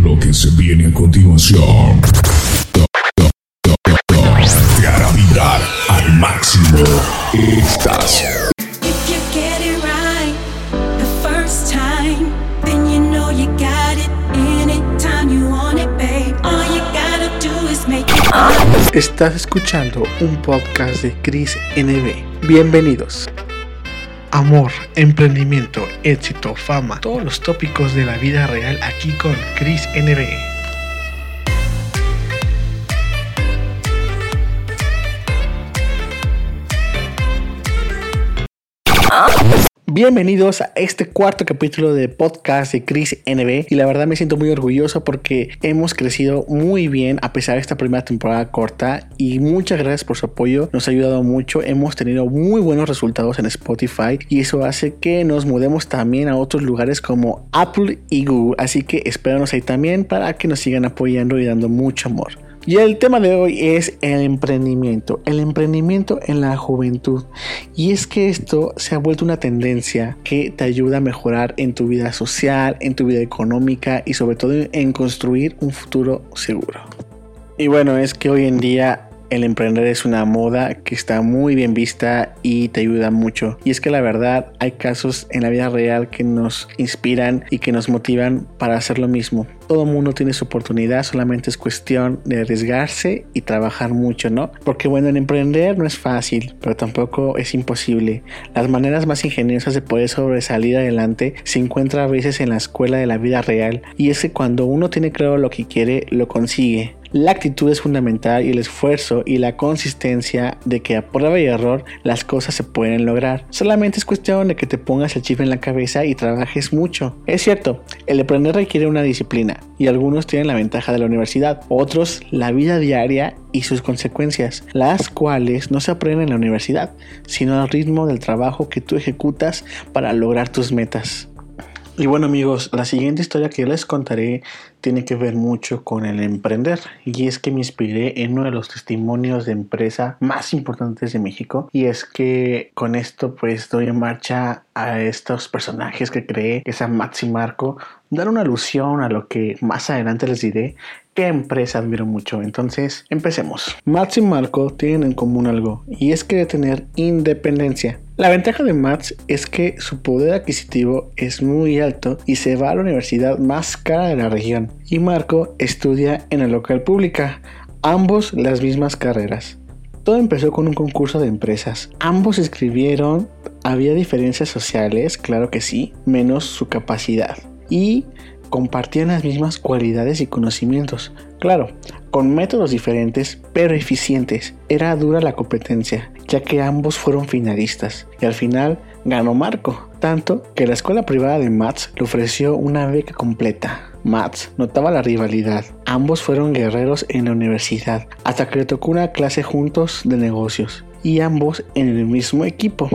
Lo que se viene a continuación te hará vibrar al máximo. Estás. Estás escuchando un podcast de Chris NB. Bienvenidos. Amor, emprendimiento, éxito, fama, todos los tópicos de la vida real aquí con Chris NB. Bienvenidos a este cuarto capítulo de podcast de Chris NB y la verdad me siento muy orgulloso porque hemos crecido muy bien a pesar de esta primera temporada corta. Y muchas gracias por su apoyo, nos ha ayudado mucho, hemos tenido muy buenos resultados en Spotify. Y eso hace que nos mudemos también a otros lugares como Apple y Google, así que espéranos ahí también para que nos sigan apoyando y dando mucho amor. Y el tema de hoy es el emprendimiento, el emprendimiento en la juventud. Y es que esto se ha vuelto una tendencia que te ayuda a mejorar en tu vida social, en tu vida económica y sobre todo en construir un futuro seguro. Y bueno, es que hoy en día el emprender es una moda que está muy bien vista y te ayuda mucho. Y es que la verdad hay casos en la vida real que nos inspiran y que nos motivan para hacer lo mismo. Todo mundo tiene su oportunidad, solamente es cuestión de arriesgarse y trabajar mucho, ¿no? Porque bueno, el emprender no es fácil, pero tampoco es imposible. Las maneras más ingeniosas de poder sobresalir adelante se encuentran a veces en la escuela de la vida real y es que cuando uno tiene claro lo que quiere, lo consigue. La actitud es fundamental y el esfuerzo y la consistencia de que a prueba y error las cosas se pueden lograr. Solamente es cuestión de que te pongas el chip en la cabeza y trabajes mucho. Es cierto, el emprender requiere una disciplina y algunos tienen la ventaja de la universidad, otros la vida diaria y sus consecuencias, las cuales no se aprenden en la universidad, sino al ritmo del trabajo que tú ejecutas para lograr tus metas. Y bueno amigos, la siguiente historia que les contaré tiene que ver mucho con el emprender. Y es que me inspiré en uno de los testimonios de empresa más importantes de México. Y es que con esto pues doy en marcha a estos personajes que creé, que es a Max y Marco, dar una alusión a lo que más adelante les diré qué empresa admiro mucho. Entonces, empecemos. Max y Marco tienen en común algo, y es que de tener independencia. La ventaja de Max es que su poder adquisitivo es muy alto y se va a la universidad más cara de la región. Y Marco estudia en la local pública, ambos las mismas carreras. Todo empezó con un concurso de empresas. Ambos escribieron, había diferencias sociales, claro que sí, menos su capacidad. Y compartían las mismas cualidades y conocimientos. Claro, con métodos diferentes pero eficientes. Era dura la competencia, ya que ambos fueron finalistas. Y al final ganó Marco, tanto que la escuela privada de Mats le ofreció una beca completa. Mats notaba la rivalidad. Ambos fueron guerreros en la universidad, hasta que le tocó una clase juntos de negocios y ambos en el mismo equipo.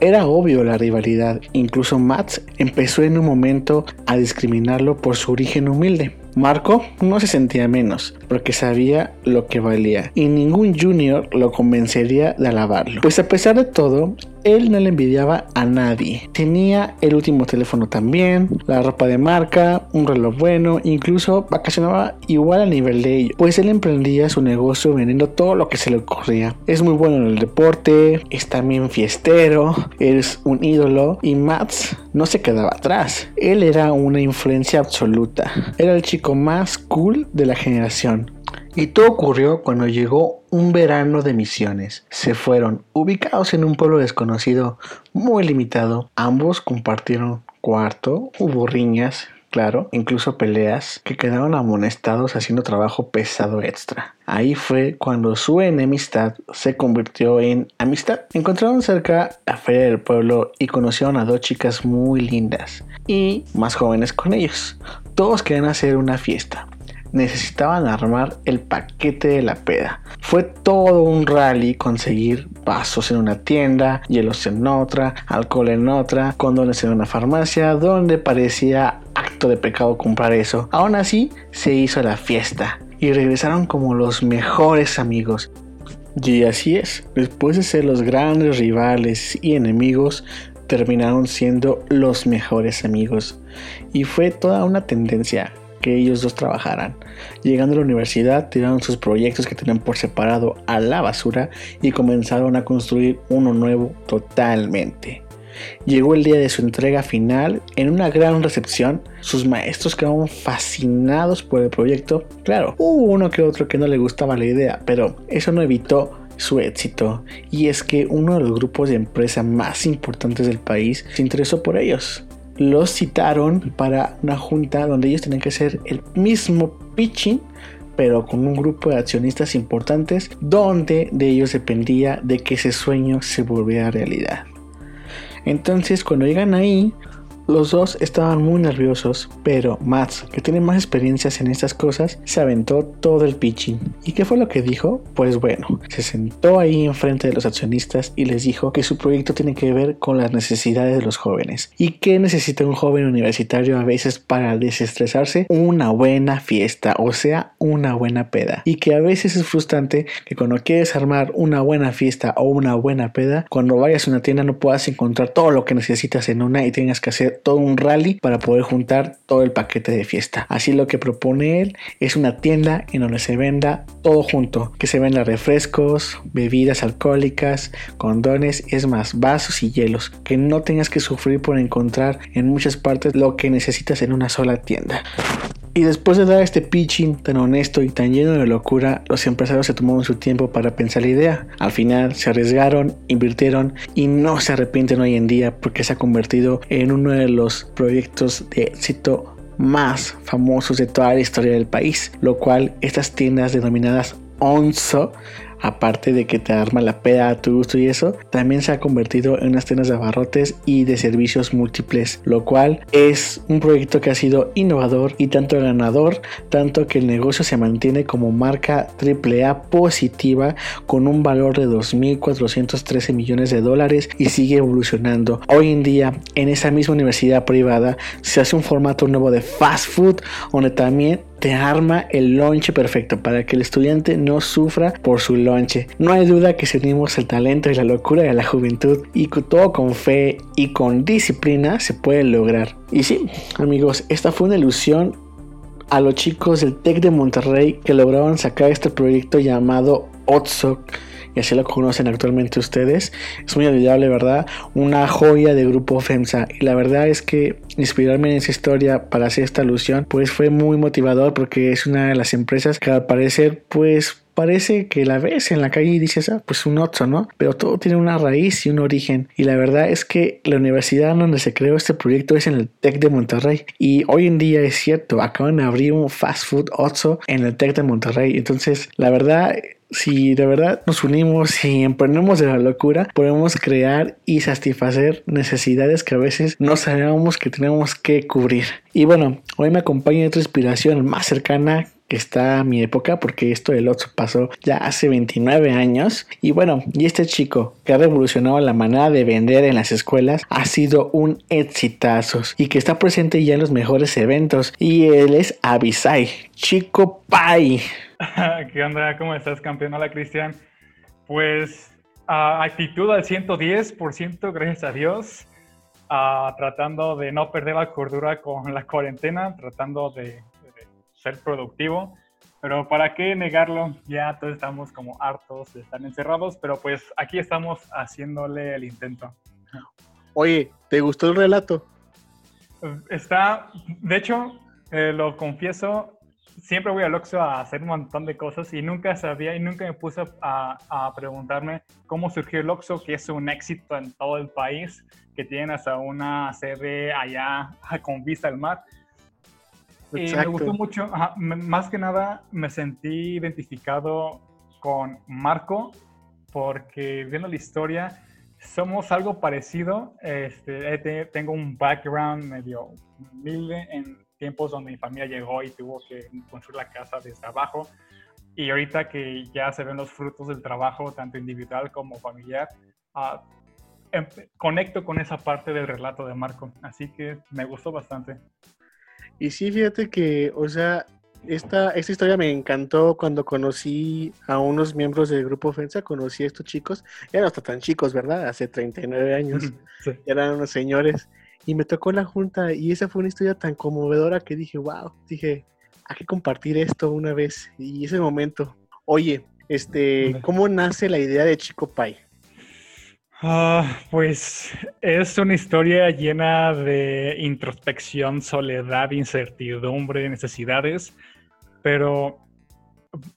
Era obvio la rivalidad, incluso Mats empezó en un momento a discriminarlo por su origen humilde. Marco no se sentía menos, porque sabía lo que valía, y ningún junior lo convencería de alabarlo. Pues a pesar de todo, él no le envidiaba a nadie. Tenía el último teléfono también, la ropa de marca, un reloj bueno, incluso vacacionaba igual al nivel de ellos, pues él emprendía su negocio vendiendo todo lo que se le ocurría. Es muy bueno en el deporte, es también fiestero, es un ídolo y Mats no se quedaba atrás. Él era una influencia absoluta. Era el chico más cool de la generación. Y todo ocurrió cuando llegó un verano de misiones. Se fueron, ubicados en un pueblo desconocido, muy limitado. Ambos compartieron cuarto, hubo riñas, claro, incluso peleas, que quedaron amonestados haciendo trabajo pesado extra. Ahí fue cuando su enemistad se convirtió en amistad. Encontraron cerca la feria del pueblo y conocieron a dos chicas muy lindas y más jóvenes con ellos. Todos querían hacer una fiesta necesitaban armar el paquete de la peda. Fue todo un rally conseguir vasos en una tienda, hielos en otra, alcohol en otra, condones en una farmacia, donde parecía acto de pecado comprar eso. Aún así, se hizo la fiesta y regresaron como los mejores amigos. Y así es, después de ser los grandes rivales y enemigos, terminaron siendo los mejores amigos. Y fue toda una tendencia que ellos dos trabajaran. Llegando a la universidad, tiraron sus proyectos que tenían por separado a la basura y comenzaron a construir uno nuevo totalmente. Llegó el día de su entrega final en una gran recepción. Sus maestros quedaron fascinados por el proyecto. Claro, hubo uno que otro que no le gustaba la idea, pero eso no evitó su éxito. Y es que uno de los grupos de empresa más importantes del país se interesó por ellos. Los citaron para una junta donde ellos tenían que hacer el mismo pitching pero con un grupo de accionistas importantes donde de ellos dependía de que ese sueño se volviera realidad. Entonces cuando llegan ahí, los dos estaban muy nerviosos, pero Mats, que tiene más experiencias en estas cosas, se aventó todo el pitching. ¿Y qué fue lo que dijo? Pues bueno, se sentó ahí enfrente de los accionistas y les dijo que su proyecto tiene que ver con las necesidades de los jóvenes. ¿Y qué necesita un joven universitario a veces para desestresarse? Una buena fiesta, o sea, una buena peda. Y que a veces es frustrante que cuando quieres armar una buena fiesta o una buena peda, cuando vayas a una tienda no puedas encontrar todo lo que necesitas en una y tengas que hacer todo un rally para poder juntar todo el paquete de fiesta. Así lo que propone él es una tienda en donde se venda todo junto, que se venda refrescos, bebidas alcohólicas, condones, es más, vasos y hielos, que no tengas que sufrir por encontrar en muchas partes lo que necesitas en una sola tienda. Y después de dar este pitching tan honesto y tan lleno de locura, los empresarios se tomaron su tiempo para pensar la idea. Al final se arriesgaron, invirtieron y no se arrepienten hoy en día porque se ha convertido en uno de los proyectos de éxito más famosos de toda la historia del país, lo cual estas tiendas denominadas ONSO aparte de que te arma la peda a tu gusto y eso, también se ha convertido en unas tiendas de abarrotes y de servicios múltiples, lo cual es un proyecto que ha sido innovador y tanto ganador, tanto que el negocio se mantiene como marca AAA positiva con un valor de 2.413 millones de dólares y sigue evolucionando. Hoy en día, en esa misma universidad privada, se hace un formato nuevo de fast food donde también te arma el lonche perfecto para que el estudiante no sufra por su lonche. No hay duda que si unimos el talento y la locura de la juventud y todo con fe y con disciplina se puede lograr. Y sí, amigos, esta fue una ilusión a los chicos del TEC de Monterrey que lograron sacar este proyecto llamado Otsok y así lo conocen actualmente ustedes. Es muy olvidable, ¿verdad? Una joya de grupo FEMSA. Y la verdad es que inspirarme en esa historia para hacer esta alusión, pues fue muy motivador porque es una de las empresas que al parecer, pues parece que la ves en la calle y dices, ah, pues un Otso, ¿no? Pero todo tiene una raíz y un origen. Y la verdad es que la universidad donde se creó este proyecto es en el TEC de Monterrey. Y hoy en día es cierto, acaban de abrir un fast food Otso en el TEC de Monterrey. Entonces, la verdad si de verdad nos unimos y emprendemos de la locura, podemos crear y satisfacer necesidades que a veces no sabíamos que tenemos que cubrir. Y bueno, hoy me acompaña otra inspiración más cercana que está a mi época, porque esto del otro pasó ya hace 29 años. Y bueno, y este chico que ha revolucionado la manera de vender en las escuelas ha sido un exitazo y que está presente ya en los mejores eventos. Y él es Abisai, Chico Pai. ¿Qué onda? ¿Cómo estás, campeón? Hola, Cristian. Pues actitud al 110%, gracias a Dios. tratando de no perder la cordura con la cuarentena, tratando de ser productivo. Pero para qué negarlo, ya todos estamos como hartos de estar encerrados, pero pues aquí estamos haciéndole el intento. Oye, ¿te gustó el relato? Está, de hecho, eh, lo confieso, siempre voy al Oxxo a hacer un montón de cosas y nunca sabía y nunca me puse a, a, preguntarme cómo surgió el Oxxo, que es un éxito en todo el país, que tienen hasta una sede allá con vista al mar. Y me gustó mucho, más que nada me sentí identificado con Marco porque viendo la historia somos algo parecido. Este, tengo un background medio humilde en tiempos donde mi familia llegó y tuvo que construir la casa desde abajo. Y ahorita que ya se ven los frutos del trabajo, tanto individual como familiar, uh, conecto con esa parte del relato de Marco. Así que me gustó bastante. Y sí, fíjate que, o sea, esta, esta historia me encantó cuando conocí a unos miembros del grupo Ofensa, conocí a estos chicos, no hasta tan chicos, ¿verdad? Hace 39 años, Sí. eran unos señores, y me tocó la junta, y esa fue una historia tan conmovedora que dije, wow, dije, hay que compartir esto una vez, y ese momento. Oye, este. ¿cómo nace la idea de Chico Pai? Ah, pues es una historia llena de introspección, soledad, incertidumbre, necesidades, pero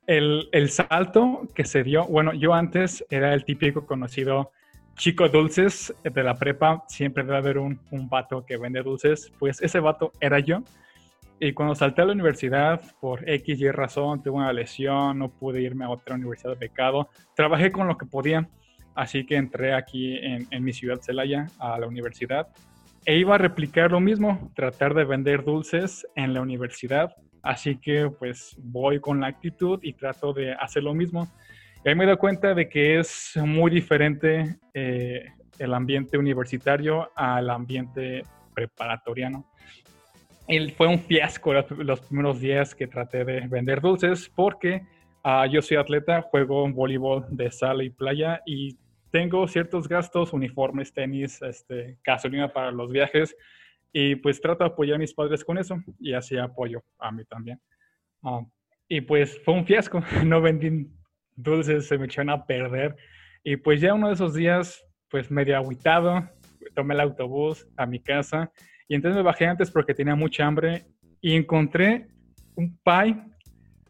el, el salto que se dio, bueno, yo antes era el típico conocido chico dulces de la prepa, siempre debe haber un, un vato que vende dulces, pues ese vato era yo. Y cuando salté a la universidad, por X y razón, tuve una lesión, no pude irme a otra universidad de pecado, trabajé con lo que podía. Así que entré aquí en, en, mi ciudad, Celaya, a la universidad. E iba a replicar lo mismo, tratar de vender dulces en la universidad. Así que pues voy con la actitud y trato de hacer lo mismo. Y ahí me doy cuenta de que es muy diferente eh, el ambiente universitario al ambiente preparatoriano. Y fue un fiasco los, los primeros días que traté de vender dulces porque Uh, yo soy atleta, juego voleibol de sala y playa y tengo ciertos gastos, uniformes, tenis, este, gasolina para los viajes y pues trato de apoyar a mis padres con eso y así apoyo a mí también. Uh, y pues fue un fiasco, no vendí dulces, se me echaron a perder. Y pues ya uno de esos días pues medio aguitado, tomé el autobús a mi casa y entonces me bajé antes porque tenía mucha hambre y encontré un pie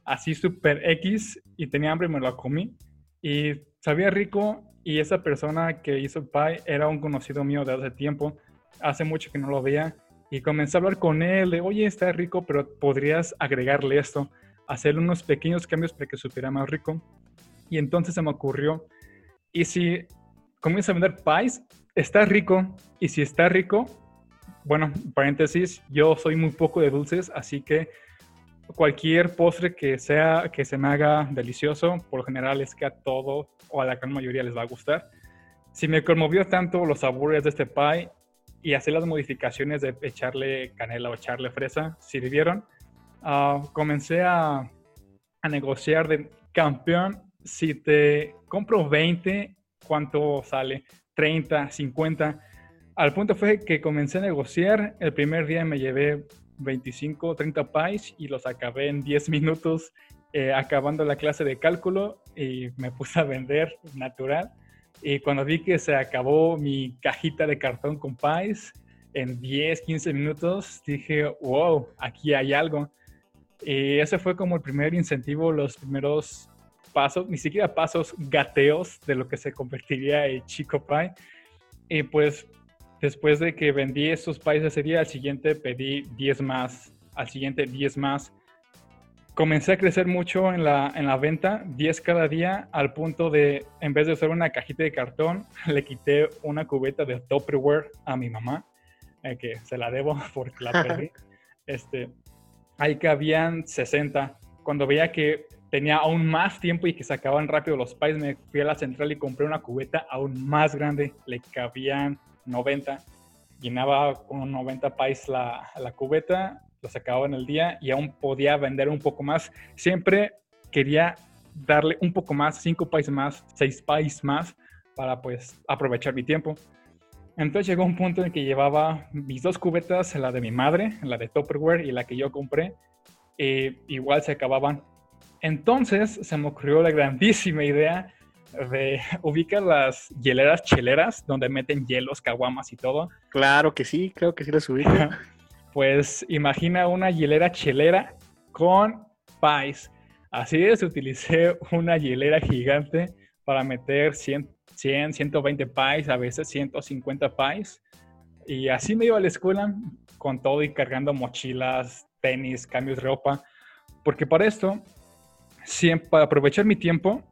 así super X y tenía hambre y me lo comí. Y sabía rico y esa persona que hizo el pie era un conocido mío de hace tiempo, hace mucho que no lo veía y comencé a hablar con él de, oye, está rico, pero podrías agregarle esto, hacerle unos pequeños cambios para que supiera más rico. Y entonces se me ocurrió, y si comienzo a vender pies, está rico, y si está rico, bueno, paréntesis, yo soy muy poco de dulces, así que cualquier postre que sea que se me haga delicioso, por lo general es que a todo o a la gran mayoría les va a gustar. Si me conmovió tanto los sabores de este pie y hacer las modificaciones de echarle canela o echarle fresa, sirvieron, uh, comencé a, a negociar de campeón, si te compro 20, ¿cuánto sale? 30, 50. Al punto fue que comencé a negociar, el primer día me llevé 25, 30 pies y los acabé en 10 minutos eh, acabando la clase de cálculo y me puse a vender natural. Y cuando vi que se acabó mi cajita de cartón con pies en 10, 15 minutos, dije, wow, aquí hay algo. Y ese fue como el primer incentivo, los primeros pasos, ni siquiera pasos, gateos de lo que se convertiría en Chico Pie. Y pues Después de que vendí esos pies ese día, al siguiente pedí 10 más, al siguiente 10 más. Comencé a crecer mucho en la, en la venta, 10 cada día, al punto de, en vez de usar una cajita de cartón, le quité una cubeta de Tupperware a mi mamá, eh, que se la debo porque la perdí. este, ahí cabían 60. Cuando veía que tenía aún más tiempo y que se acababan rápido los pies, me fui a la central y compré una cubeta aún más grande. Le cabían 90, llenaba con 90 pies la, la, cubeta, los acababa en el día y aún podía vender un poco más. Siempre quería darle un poco más, 5 pies más, 6 pies más, para pues aprovechar mi tiempo. Entonces llegó un punto en que llevaba mis dos cubetas, la de mi madre, la de Tupperware y la que yo compré, e igual se acababan. Entonces se me ocurrió la grandísima idea de ubicar las hieleras cheleras donde meten hielos, caguamas y todo. Claro que sí, creo que sí las ubico. pues imagina una hielera chelera con pies. Así es, utilicé una hielera gigante para meter 100, 100 120 pies, a veces 150 pies. Y así me iba a la escuela con todo y cargando mochilas, tenis, cambios de ropa. Porque para esto, siempre, para aprovechar mi tiempo,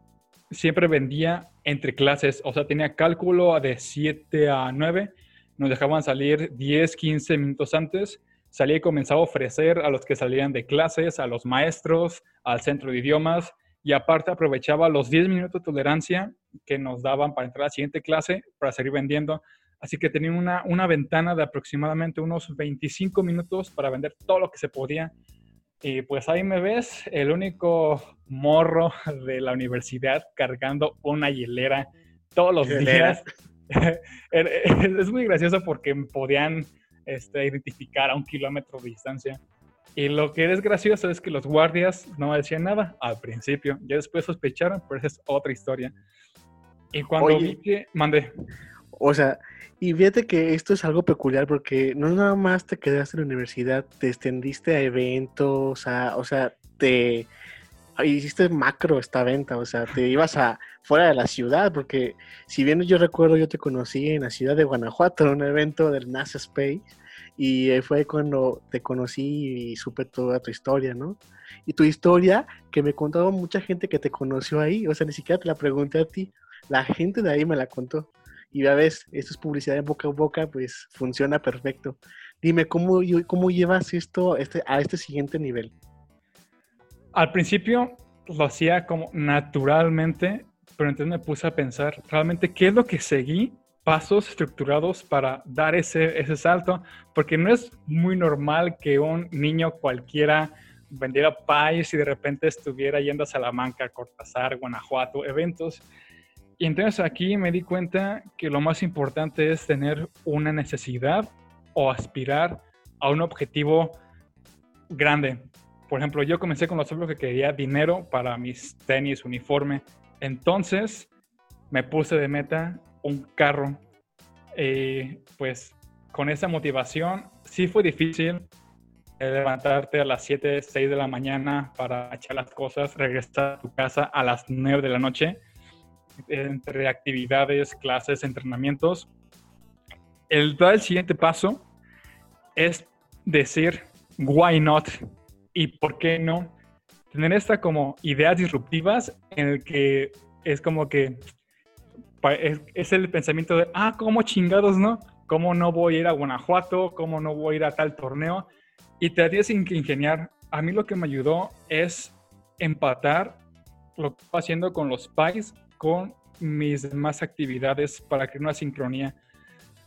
siempre vendía entre clases, o sea, tenía cálculo de 7 a 9, nos dejaban salir 10, 15 minutos antes, salía y comenzaba a ofrecer a los que salían de clases, a los maestros, al centro de idiomas, y aparte aprovechaba los 10 minutos de tolerancia que nos daban para entrar a la siguiente clase para seguir vendiendo. Así que tenía una, una ventana de aproximadamente unos 25 minutos para vender todo lo que se podía. Y pues ahí me ves, el único morro de la universidad cargando una hielera todos los días. es muy gracioso porque podían este, identificar a un kilómetro de distancia. Y lo que es gracioso es que los guardias no decían nada al principio. Ya después sospecharon, pero esa es otra historia. Y cuando vi que... Mandé. O sea, y fíjate que esto es algo peculiar porque no nada más te quedaste en la universidad, te extendiste a eventos, a, o sea, te hiciste macro esta venta, o sea, te ibas a fuera de la ciudad, porque si bien yo recuerdo, yo te conocí en la ciudad de Guanajuato, en un evento del NASA Space, y fue cuando te conocí y supe toda tu historia, ¿no? Y tu historia, que me contaba mucha gente que te conoció ahí, o sea, ni siquiera te la pregunté a ti, la gente de ahí me la contó. Y ya ves, esto es publicidad en boca a boca, pues funciona perfecto. Dime, ¿cómo, cómo llevas esto este, a este siguiente nivel? Al principio lo hacía como naturalmente, pero entonces me puse a pensar realmente qué es lo que seguí, pasos estructurados para dar ese, ese salto, porque no es muy normal que un niño cualquiera vendiera pies y de repente estuviera yendo a Salamanca, Cortázar, Guanajuato, eventos. Y entonces aquí me di cuenta que lo más importante es tener una necesidad o aspirar a un objetivo grande. Por ejemplo, yo comencé con los ejemplos que quería dinero para mis tenis, uniforme. Entonces me puse de meta un carro. Y pues con esa motivación sí fue difícil eh, levantarte a las 7, 6 de la mañana para echar las cosas, regresar a tu casa a las 9 de la noche entre actividades, clases, entrenamientos. El el siguiente paso es decir, why not? ¿Y por qué no? Tener esta como ideas disruptivas en el que es como que es, el pensamiento de, ah, ¿cómo chingados no? ¿Cómo no voy a ir a Guanajuato? ¿Cómo no voy a ir a tal torneo? Y te tienes que ingeniar. A mí lo que me ayudó es empatar lo que estoy haciendo con los pais con mis demás actividades para crear una sincronía.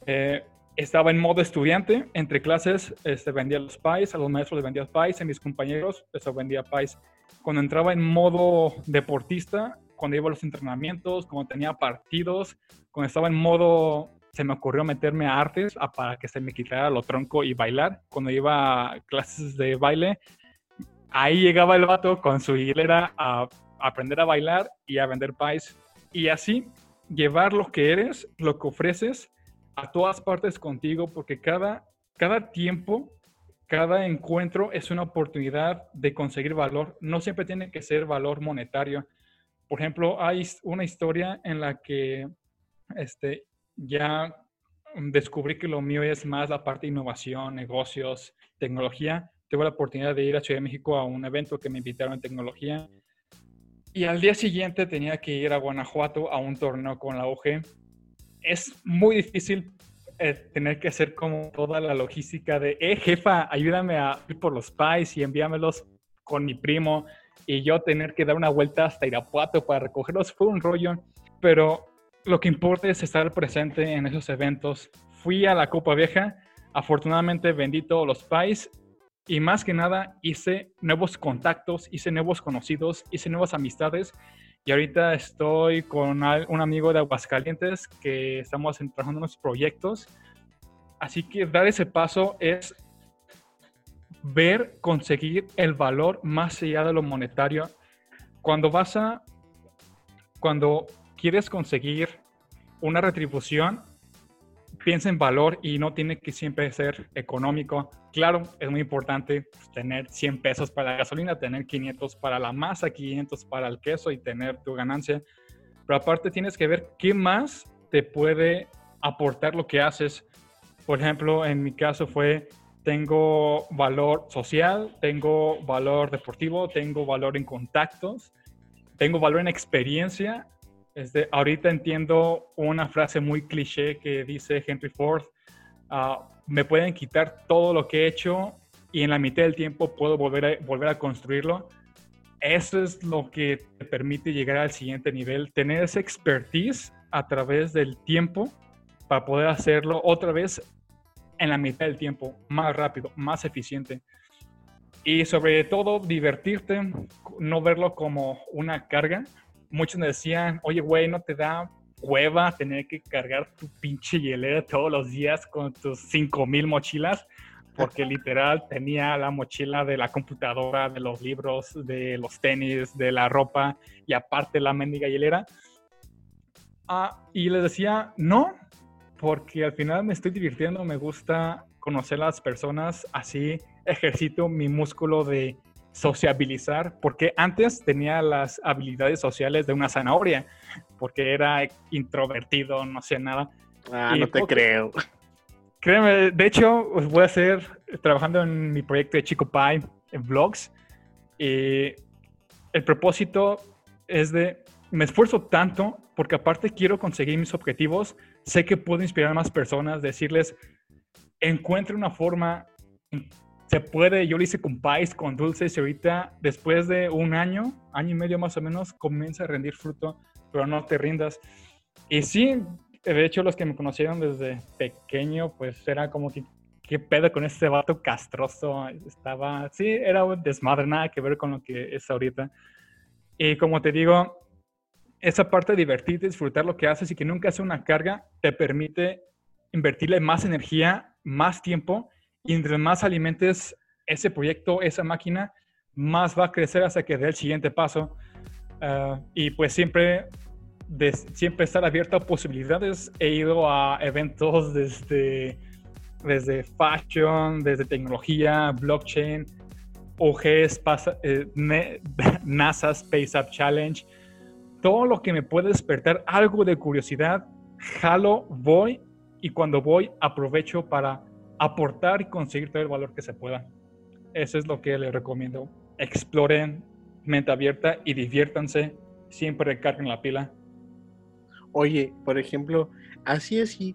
Eh, estaba en modo estudiante, entre clases este, vendía los PAIs, a los maestros les vendía PAIs, a mis compañeros les vendía PAIs. Cuando entraba en modo deportista, cuando iba a los entrenamientos, cuando tenía partidos, cuando estaba en modo, se me ocurrió meterme a artes para que se me quitara lo tronco y bailar. Cuando iba a clases de baile, ahí llegaba el vato con su hilera a aprender a bailar y a vender pies. Y así llevar lo que eres, lo que ofreces a todas partes contigo, porque cada, cada tiempo, cada encuentro es una oportunidad de conseguir valor. No siempre tiene que ser valor monetario. Por ejemplo, hay una historia en la que este, ya descubrí que lo mío es más la parte de innovación, negocios, tecnología. Tuve la oportunidad de ir a Ciudad de México a un evento que me invitaron en tecnología y al día siguiente tenía que ir a Guanajuato a un torneo con la OG. Es muy difícil eh, tener que hacer como toda la logística de, eh, jefa, ayúdame a ir por los pies y envíamelos con mi primo. Y yo tener que dar una vuelta hasta Irapuato para recogerlos fue un rollo. Pero lo que importa es estar presente en esos eventos. Fui a la Copa Vieja, afortunadamente vendí todos los pies y más que nada hice nuevos contactos, hice nuevos conocidos, hice nuevas amistades y ahorita estoy con un amigo de Aguascalientes que estamos trabajando en unos proyectos. Así que dar ese paso es ver, conseguir el valor más allá de lo monetario. Cuando vas a, cuando quieres conseguir una retribución, piensa en valor y no tiene que siempre ser económico. Claro, es muy importante pues, tener 100 pesos para la gasolina, tener 500 para la masa, 500 para el queso y tener tu ganancia. Pero aparte tienes que ver qué más te puede aportar lo que haces. Por ejemplo, en mi caso fue, tengo valor social, tengo valor deportivo, tengo valor en contactos, tengo valor en experiencia este, ahorita entiendo una frase muy cliché que dice Henry Ford, ah, me pueden quitar todo lo que he hecho y en la mitad del tiempo puedo volver a, volver a construirlo. Eso es lo que te permite llegar al siguiente nivel, tener esa expertise a través del tiempo para poder hacerlo otra vez en la mitad del tiempo, más rápido, más eficiente. y sobre todo divertirte, no verlo como una carga. Muchos me decían, oye, güey, ¿no te da hueva tener que cargar tu pinche hielera todos los días con tus 5000 mochilas? Porque literal tenía la mochila de la computadora, de los libros, de los tenis, de la ropa y aparte la mendiga hielera. Ah, y les decía, no, porque al final me estoy divirtiendo, me gusta conocer a las personas, así ejercito mi músculo de sociabilizar, porque antes tenía las habilidades sociales de una zanahoria, porque era introvertido, no sé nada. Ah, no te creo. Créeme, de hecho, os voy a hacer trabajando en mi proyecto de Chico Pie en vlogs. Y el propósito es de, me esfuerzo tanto porque aparte quiero conseguir mis objetivos, sé que puedo inspirar a más personas, decirles, encuentre una forma, se puede, yo lo hice con pies, con dulces y ahorita después de un año, año y medio más o menos, comienza a rendir fruto, pero no te rindas. Y sí, de hecho los que me conocieron desde pequeño, pues era como que, ¿qué pedo con este vato castroso? Estaba, sí, era un desmadre, nada que ver con lo que es ahorita. Y como te digo, esa parte de divertirte, disfrutar lo que haces y que nunca sea una carga, te permite invertirle más energía, más tiempo, y entre más alimentes ese proyecto, esa máquina, más va a crecer hasta que dé el siguiente paso. Ah, y pues siempre, siempre estar abierto a posibilidades. He ido a eventos desde, desde fashion, desde tecnología, blockchain, OGS, eh, NASA Space Up Challenge. Todo lo que me puede despertar algo de curiosidad, jalo, voy y cuando voy aprovecho para aportar y conseguir todo el valor que se pueda. Eso es lo que les recomiendo. Exploren, mente abierta y diviértanse. Siempre recarguen la pila. Oye, por ejemplo, así así,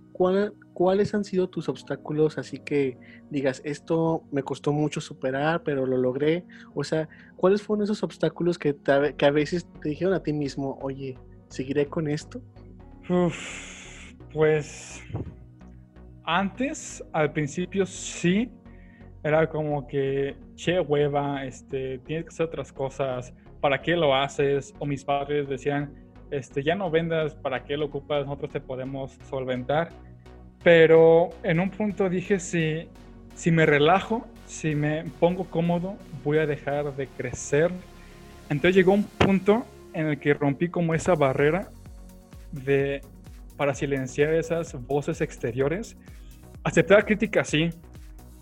¿cuáles han sido tus obstáculos? Así que digas, esto me costó mucho superar, pero lo logré. O sea, ¿cuáles fueron esos obstáculos que, que a veces te dijeron a ti mismo, oye, ¿seguiré con esto? pues antes, al principio sí, era como que, che hueva, este, tienes que hacer otras cosas, ¿para qué lo haces? O mis padres decían, este, ya no vendas, ¿para qué lo ocupas? Nosotros te podemos solventar. Pero en un punto dije, si, si me relajo, si me pongo cómodo, voy a dejar de crecer. Entonces llegó un punto en el que rompí como esa barrera de para silenciar esas voces exteriores. Aceptar críticas sí,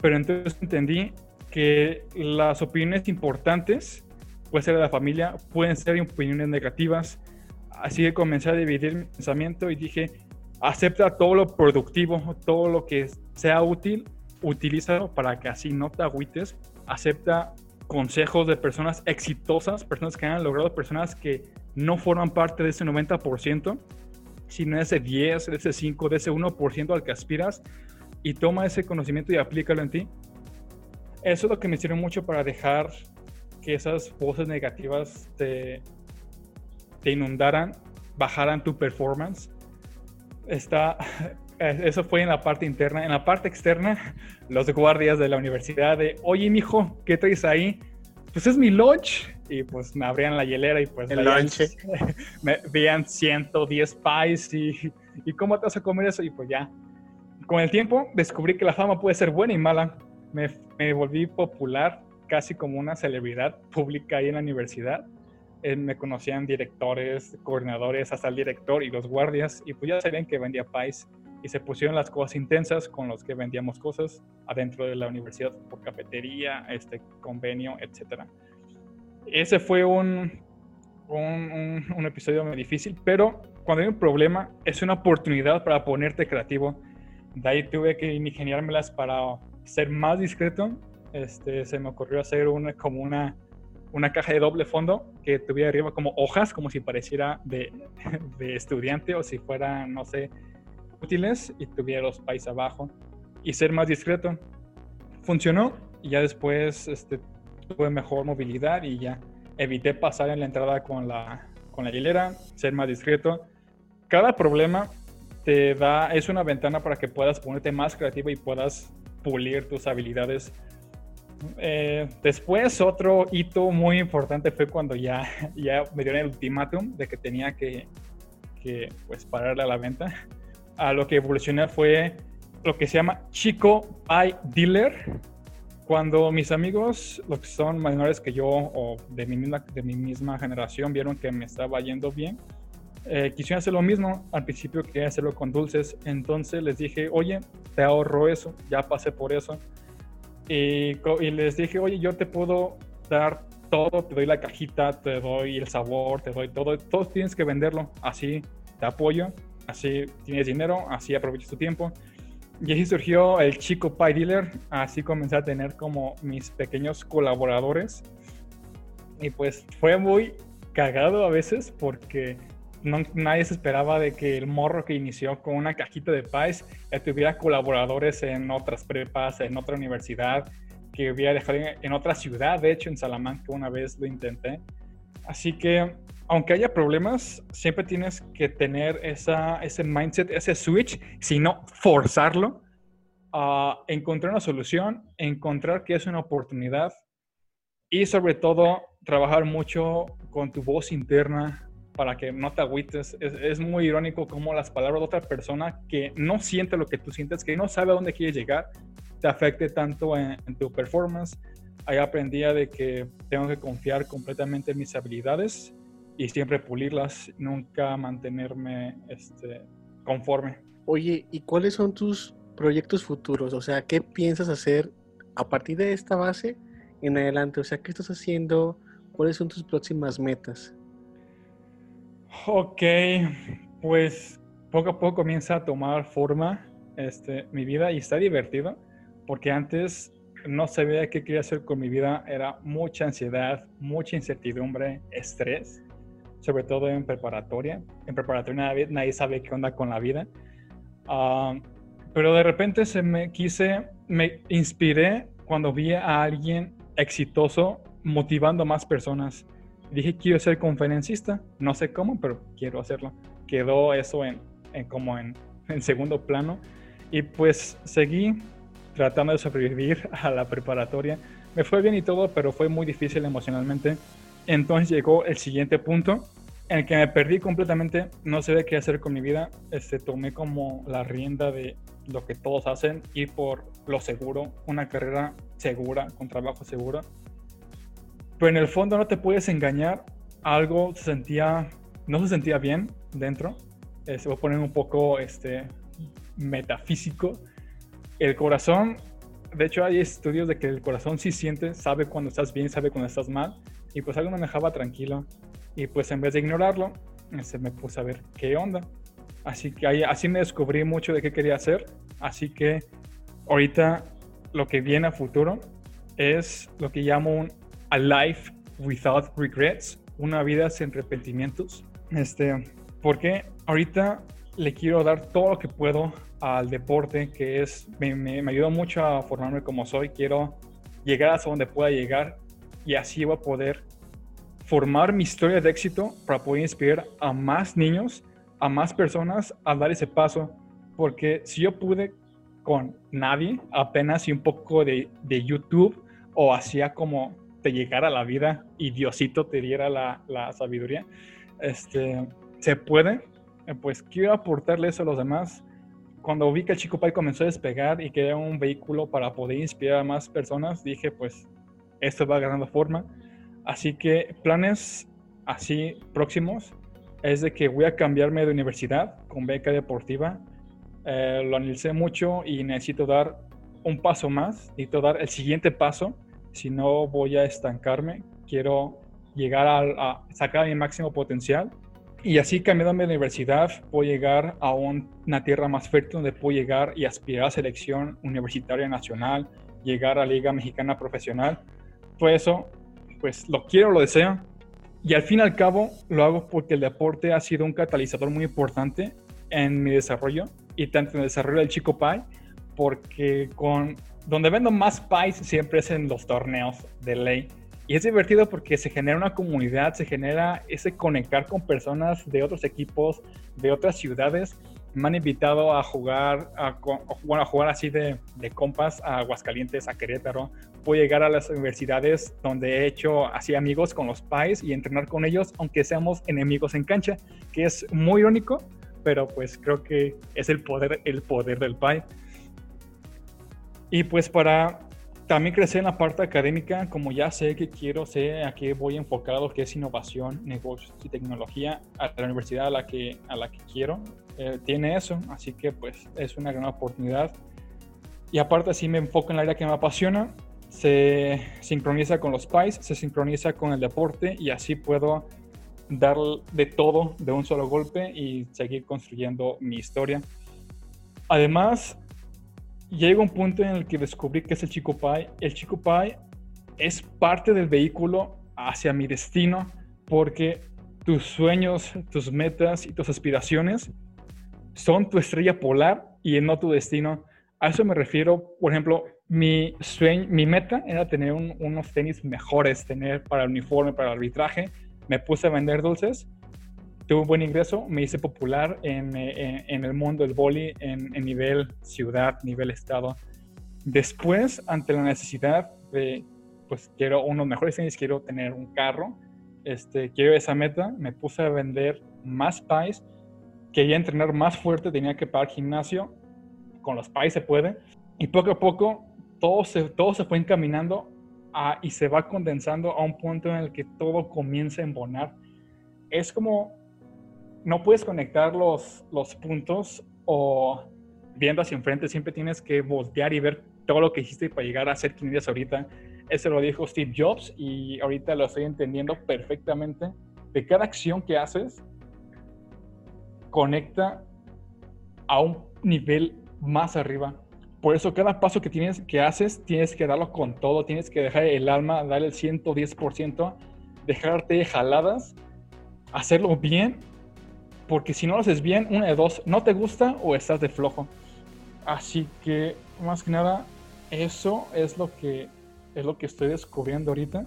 pero entonces entendí que las opiniones importantes, puede ser de la familia, pueden ser opiniones negativas. Así que comencé a dividir mi pensamiento y dije, acepta todo lo productivo, todo lo que sea útil, utilízalo para que así no te agüites. Acepta consejos de personas exitosas, personas que han logrado, personas que no forman parte de ese 90%, sino ese 10, ese 5, de ese 1% al que aspiras y toma ese conocimiento y aplícalo en ti. Eso es lo que me sirve mucho para dejar que esas voces negativas te, te inundaran, bajaran tu performance. Está, eso fue en la parte interna. En la parte externa, los guardias de la universidad de, oye, mijo, ¿qué traes ahí? Pues es mi lunch y pues me abrían la hielera y pues el veían, me veían 110 pies y, y cómo te vas a comer eso y pues ya. Con el tiempo descubrí que la fama puede ser buena y mala. Me, volví popular casi como una celebridad pública ahí en la universidad. Eh, me conocían directores, coordinadores, hasta el director y los guardias y pues ya sabían que vendía pies y se pusieron las cosas intensas con los que vendíamos cosas adentro de la universidad por cafetería, este convenio, etcétera ese fue un, un, episodio muy difícil, pero cuando hay un problema es una oportunidad para ponerte creativo. De ahí tuve que ingeniármelas para ser más discreto. Este, se me ocurrió hacer una, como una, una caja de doble fondo que tuviera arriba como hojas, como si pareciera de, de estudiante o si fuera, no sé, útiles y tuviera los pais abajo y ser más discreto. Funcionó y ya después este, tuve mejor movilidad y ya evité pasar en la entrada con la, con la hilera, ser más discreto. Cada problema te da, es una ventana para que puedas ponerte más creativo y puedas pulir tus habilidades. Eh, después, otro hito muy importante fue cuando ya, ya me dieron el ultimátum de que tenía que, que pues, pararle a la venta. A lo que evolucioné fue lo que se llama Chico Pie Dealer. Cuando mis amigos, los que son menores que yo o de mi misma, de mi misma generación, vieron que me estaba yendo bien, eh, quisieron hacer lo mismo. Al principio quería hacerlo con dulces, entonces les dije, oye, te ahorro eso, ya pasé por eso. Y, y, les dije, oye, yo te puedo dar todo, te doy la cajita, te doy el sabor, te doy todo, todo tienes que venderlo, así te apoyo, así tienes dinero, así aprovechas tu tiempo. Y así surgió el Chico Pie Dealer, así comencé a tener como mis pequeños colaboradores. Y pues fue muy cagado a veces porque no, nadie se esperaba de que el morro que inició con una cajita de pies ya tuviera colaboradores en otras prepas, en otra universidad, que hubiera dejado en otra ciudad, de hecho en Salamanca una vez lo intenté. Así que aunque haya problemas, siempre tienes que tener esa, ese mindset, ese switch, sino forzarlo a encontrar una solución, encontrar que es una oportunidad y sobre todo trabajar mucho con tu voz interna para que no te agüites. Es, muy irónico cómo las palabras de otra persona que no siente lo que tú sientes, que no sabe a dónde quieres llegar, te afecte tanto en, tu performance. Ahí aprendía de que tengo que confiar completamente en mis habilidades y siempre pulirlas, nunca mantenerme este, conforme. Oye, ¿y cuáles son tus proyectos futuros? O sea, ¿qué piensas hacer a partir de esta base en adelante? O sea, ¿qué estás haciendo? ¿Cuáles son tus próximas metas? Ok, pues poco a poco comienza a tomar forma este, mi vida y está divertido porque antes no sabía qué quería hacer con mi vida, era mucha ansiedad, mucha incertidumbre, estrés, sobre todo en preparatoria. En preparatoria nadie, nadie sabe qué onda con la vida. Ah, pero de repente se me quise, me inspiré cuando vi a alguien exitoso motivando a más personas dije, quiero ser conferencista. No sé cómo, pero quiero hacerlo. Quedó eso en, como en, en segundo plano. Y pues seguí tratando de sobrevivir a la preparatoria. Me fue bien y todo, pero fue muy difícil emocionalmente. Entonces llegó el siguiente punto en el que me perdí completamente. No sabía qué hacer con mi vida. Este, tomé como la rienda de lo que todos hacen, ir por lo seguro, una carrera segura, con trabajo seguro. Pero en el fondo no te puedes engañar. Algo se sentía, no se sentía bien dentro. Eh, se va a poner un poco este, metafísico. El corazón, de hecho hay estudios de que el corazón sí siente, sabe cuando estás bien, sabe cuando estás mal. Y pues algo me dejaba tranquilo. Y pues en vez de ignorarlo, se este, me puse a ver qué onda. Así que ahí, así me descubrí mucho de qué quería hacer. Así que ahorita lo que viene a futuro es lo que llamo un a life without regrets, una vida sin arrepentimientos. Este, porque ahorita le quiero dar todo lo que puedo al deporte, que es, me, me, me ayudó mucho a formarme como soy. Quiero llegar hasta donde pueda llegar y así voy a poder formar mi historia de éxito para poder inspirar a más niños, a más personas a dar ese paso. Porque si yo pude con nadie, apenas y un poco de, de YouTube o hacía como te llegara la vida y Diosito te diera la, la sabiduría, este, se puede, eh, pues quiero aportarle eso a los demás. Cuando vi que el Chico Pai comenzó a despegar y que era un vehículo para poder inspirar a más personas, dije, pues esto va ganando forma. Así que planes así próximos es de que voy a cambiarme de universidad con beca deportiva. Eh, lo analicé mucho y necesito dar un paso más, necesito dar el siguiente paso si no voy a estancarme, quiero llegar a, sacar mi máximo potencial. Y así cambiándome de universidad, puedo llegar a una tierra más fértil donde puedo llegar y aspirar a selección universitaria nacional, llegar a Liga Mexicana Profesional. Todo eso, pues lo quiero, lo deseo. Y al fin y al cabo, lo hago porque el deporte ha sido un catalizador muy importante en mi desarrollo y tanto en el desarrollo del Chico Pai, porque con donde vendo más pies siempre es en los torneos de ley. Y es divertido porque se genera una comunidad, se genera ese conectar con personas de otros equipos, de otras ciudades. me han invitado a jugar, a, bueno, a jugar así de, de, compas a Aguascalientes, a Querétaro. Puedo llegar a las universidades donde he hecho así amigos con los pais y entrenar con ellos, aunque seamos enemigos en cancha, que es muy irónico, pero pues creo que es el poder, el poder del pai. Y pues para también crecer en la parte académica, como ya sé que quiero, sé a qué voy enfocado, que es innovación, negocios y tecnología, a la universidad a la que, a la que quiero, eh, tiene eso, así que pues es una gran oportunidad. Y aparte sí me enfoco en el área que me apasiona, se sincroniza con los PAIs, se sincroniza con el deporte y así puedo dar de todo de un solo golpe y seguir construyendo mi historia. Además, llega un punto en el que descubrí que es el Chico Pai. El Chico Pai es parte del vehículo hacia mi destino porque tus sueños, tus metas y tus aspiraciones son tu estrella polar y no tu destino. A eso me refiero, por ejemplo, mi sueño, mi meta era tener unos tenis mejores, tener para el uniforme, para el arbitraje. Me puse a vender dulces tuve un buen ingreso, me hice popular en, eh, en, el mundo del boli en, nivel ciudad, nivel estado. Después, ante la necesidad de, pues quiero unos mejores tenis, quiero tener un carro, este, quiero esa meta, me puse a vender más pies, quería entrenar más fuerte, tenía que pagar gimnasio, con los pies se puede, y poco a poco todo se, todo se fue encaminando y se va condensando a un punto en el que todo comienza a embonar. Es como no puedes conectar los, los puntos o viendo hacia enfrente, siempre tienes que voltear y ver todo lo que hiciste para llegar a ser quien eres ahorita. Eso lo dijo Steve Jobs y ahorita lo estoy entendiendo perfectamente. De cada acción que haces, conecta a un nivel más arriba. Por eso cada paso que, tienes, que haces, tienes que darlo con todo, tienes que dejar el alma, darle el 110%, dejarte jaladas, hacerlo bien porque si no lo haces bien, una de dos, no te gusta o estás de flojo. Así que, más que nada, eso es lo que, es lo que estoy descubriendo ahorita.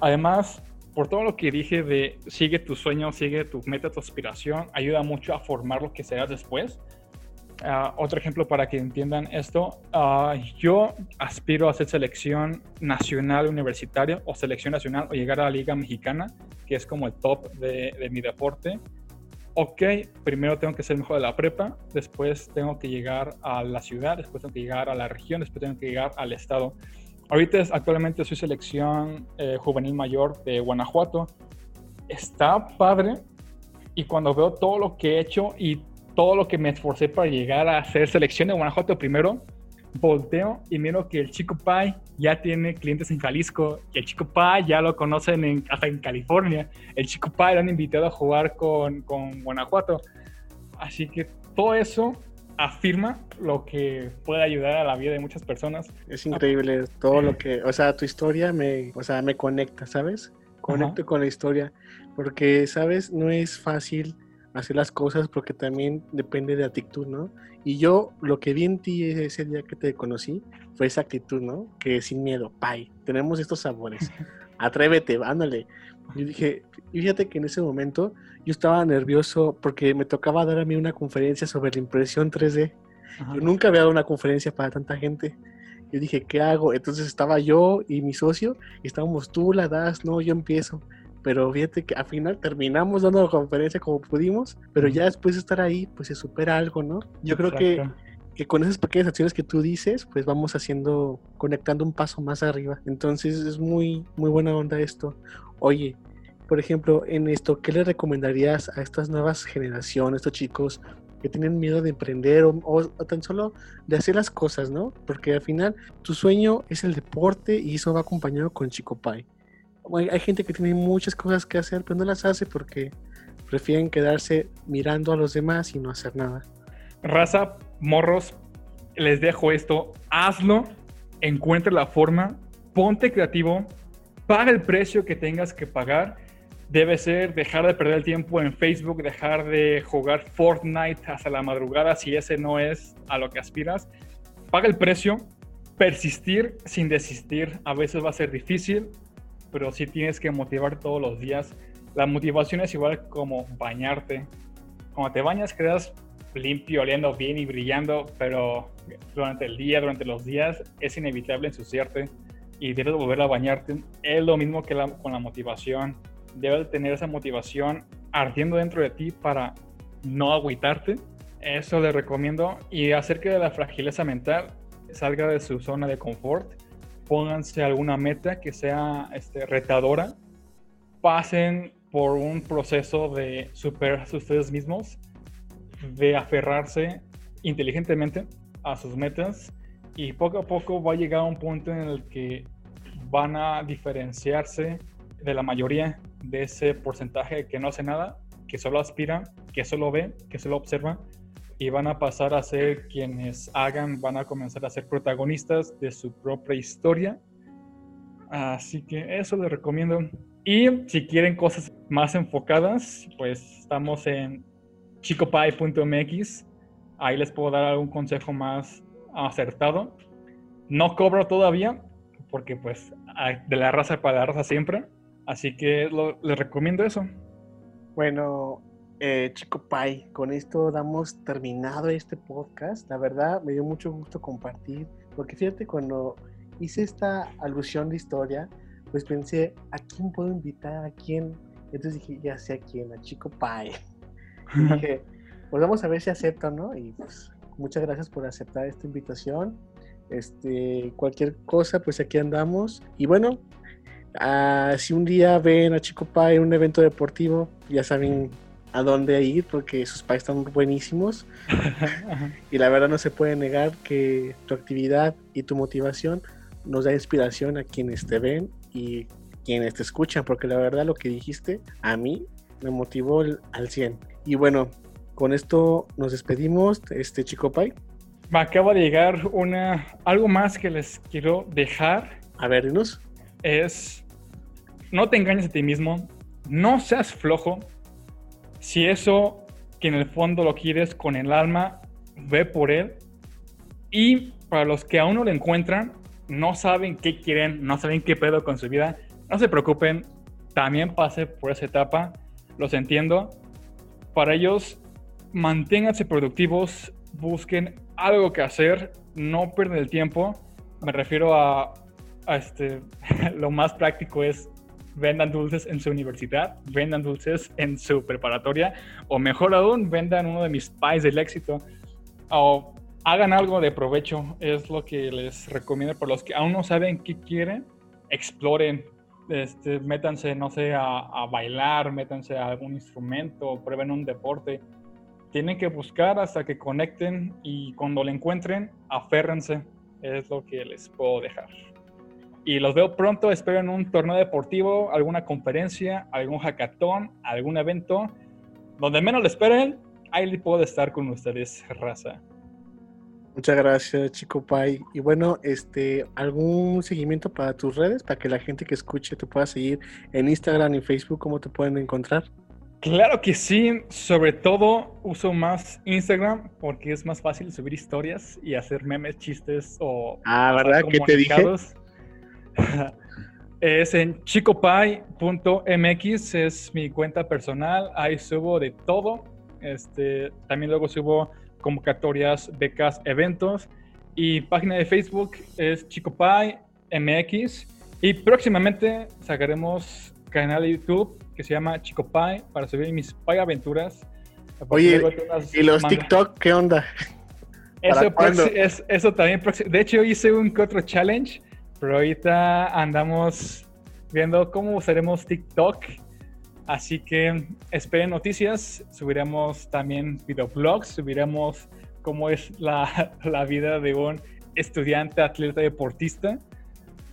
Además, por todo lo que dije de sigue tu sueño, sigue tu meta, tu aspiración, ayuda mucho a formar lo que serás después. Ah, otro ejemplo para que entiendan esto, ah, yo aspiro a hacer selección nacional universitaria o selección nacional o llegar a la Liga Mexicana, que es como el top de, de mi deporte ok, primero tengo que ser mejor de la prepa, después tengo que llegar a la ciudad, después tengo que llegar a la región, después tengo que llegar al estado. Ahorita actualmente soy selección eh, juvenil mayor de Guanajuato. Está padre y cuando veo todo lo que he hecho y todo lo que me esforcé para llegar a ser selección de Guanajuato primero, volteo y miro que el Chico Pai ya tiene clientes en Jalisco, que el Chico Pai ya lo conocen en, hasta en California. El Chico Pai lo han invitado a jugar con, con Guanajuato. Así que todo eso afirma lo que puede ayudar a la vida de muchas personas. Es increíble todo lo que, o sea, tu historia me, o sea, me conecta, ¿sabes? Conecto con la historia, porque, ¿sabes? No es fácil hacer las cosas porque también depende de actitud, ¿no? Y yo lo que vi en ti ese día que te conocí fue esa actitud, ¿no? Que sin miedo, pay, tenemos estos sabores, atrévete, ándale. Yo dije, y fíjate que en ese momento yo estaba nervioso porque me tocaba dar a mí una conferencia sobre la impresión 3D. Yo nunca había dado una conferencia para tanta gente. Yo dije, ¿qué hago? Entonces estaba yo y mi socio, y estábamos, tú la das, no, yo empiezo pero fíjate que al final terminamos dando la conferencia como pudimos, pero ya después de estar ahí, pues se supera algo, ¿no? Yo creo que, que con esas pequeñas acciones que tú dices, pues vamos haciendo, conectando un paso más arriba. Entonces es muy, muy buena onda esto. Oye, por ejemplo, en esto, ¿qué le recomendarías a estas nuevas generaciones, estos chicos que tienen miedo de emprender o, o, tan solo de hacer las cosas, ¿no? Porque al final tu sueño es el deporte y eso va acompañado con Chico Pai hay gente que tiene muchas cosas que hacer, pero no las hace porque prefieren quedarse mirando a los demás y no hacer nada. Raza, morros, les dejo esto. Hazlo, encuentra la forma, ponte creativo, paga el precio que tengas que pagar. Debe ser dejar de perder el tiempo en Facebook, dejar de jugar Fortnite hasta la madrugada si ese no es a lo que aspiras. Paga el precio, persistir sin desistir. A veces va a ser difícil, pero sí tienes que motivar todos los días. La motivación es igual como bañarte. Cuando te bañas creas limpio, oliendo bien y brillando, pero durante el día, durante los días, es inevitable ensuciarte y debes volver a bañarte. Es lo mismo que con la motivación. Debes tener esa motivación ardiendo dentro de ti para no agüitarte. Eso le recomiendo. Y acerca de la fragileza mental, salga de su zona de confort. Pónganse alguna meta que sea este, retadora. Pasen por un proceso de superarse ustedes mismos, de aferrarse inteligentemente a sus metas y poco a poco va a llegar a un punto en el que van a diferenciarse de la mayoría de ese porcentaje que no hace nada, que solo aspira, que solo ve, que solo observa y van a pasar a ser quienes hagan, van a comenzar a ser protagonistas de su propia historia. Así que eso les recomiendo. Y si quieren cosas más enfocadas, pues estamos en chicopie.mx. Ahí les puedo dar algún consejo más acertado. No cobro todavía, porque pues de la raza para la raza siempre. Así que les recomiendo eso. Bueno, eh, Chico Pai, con esto damos terminado este podcast. La verdad, me dio mucho gusto compartir, porque fíjate, cuando hice esta alusión de historia, pues pensé, ¿a quién puedo invitar? ¿A quién? Entonces dije, ya sé a quién, a Chico Pai. Y dije, pues vamos a ver si aceptan, ¿no? Y pues muchas gracias por aceptar esta invitación. Este, cualquier cosa, pues aquí andamos. Y bueno, uh, si un día ven a Chico Pai en un evento deportivo, ya saben a dónde ir porque sus pais están buenísimos. y la verdad no se puede negar que tu actividad y tu motivación nos da inspiración a quienes te ven y quienes te escuchan, porque la verdad lo que dijiste a mí me motivó al 100. Y bueno, con esto nos despedimos, este Chico Pai. Me acaba de llegar una algo más que les quiero dejar. A ver, dinos. Es no te engañes a ti mismo, no seas flojo. Si eso que en el fondo lo quieres con el alma, ve por él. Y para los que aún no lo encuentran, no saben qué quieren, no saben qué pedo con su vida, no se preocupen, también pasé por esa etapa, los entiendo. Para ellos, manténganse productivos, busquen algo que hacer, no pierdan el tiempo. Me refiero a, este, lo más práctico es vendan dulces en su universidad, vendan dulces en su preparatoria, o mejor aún, vendan uno de mis pies del éxito, o hagan algo de provecho, es lo que les recomiendo por los que aún no saben qué quieren, exploren, este, métanse, no sé, a, bailar, métanse a algún instrumento, prueben un deporte. Tienen que buscar hasta que conecten y cuando lo encuentren, aférrense. Es lo que les puedo dejar. Y los veo pronto, espero en un torneo deportivo, alguna conferencia, algún hackathon, algún evento. Donde menos lo esperen, ahí puedo estar con ustedes, raza. Muchas gracias, Chico Pai. Y bueno, este, ¿algún seguimiento para tus redes? Para que la gente que escuche te pueda seguir en Instagram y Facebook, ¿cómo te pueden encontrar? Claro que sí, sobre todo uso más Instagram porque es más fácil subir historias y hacer memes, chistes o... Ah, ¿verdad? ¿Qué te dije? es en chicopie.mx, es mi cuenta personal, ahí subo de todo. Este, también luego subo convocatorias, becas, eventos. Y página de Facebook es ChicoPie MX. Y próximamente sacaremos canal de YouTube que se llama ChicoPie para subir mis Pie aventuras. Oye, ¿y los TikTok qué onda? Eso, es, eso también. De hecho, hice un que otro challenge, pero ahorita andamos viendo cómo usaremos TikTok Así que esperen noticias, subiremos también videoblogs, subiremos cómo es la, la vida de un estudiante, atleta, deportista.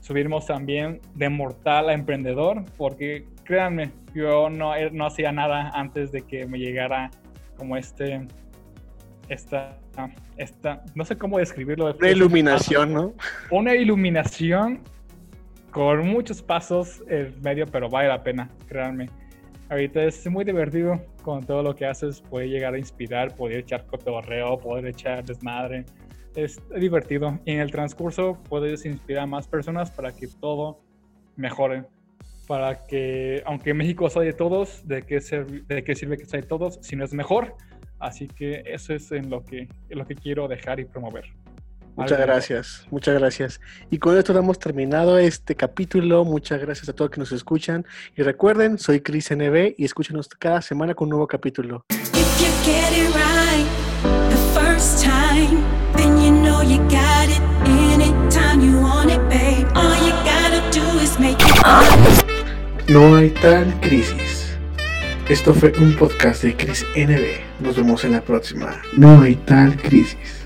Subiremos también de mortal a emprendedor, porque créanme, yo no, no hacía nada antes de que me llegara como este, esta, esta, no sé cómo describirlo. Una iluminación, ¿no? Una iluminación con muchos pasos en medio, pero vale la pena, créanme. Ahorita es muy divertido con todo lo que haces, puede llegar a inspirar, poder echar cotorreo, poder echar desmadre. Es divertido y en el transcurso puedes inspirar a más personas para que todo mejore. Para que, aunque México sea de todos, ¿de qué, de qué sirve que sea de todos si no es mejor? Así que eso es en lo que, en lo que quiero dejar y promover. Muchas gracias, muchas gracias. Y con esto damos terminado este capítulo. Muchas gracias a todos que nos escuchan. Y recuerden, soy Chris NB y escúchenos cada semana con un nuevo capítulo. No hay tal crisis. Esto fue un podcast de Chris NB. Nos vemos en la próxima. No hay tal crisis.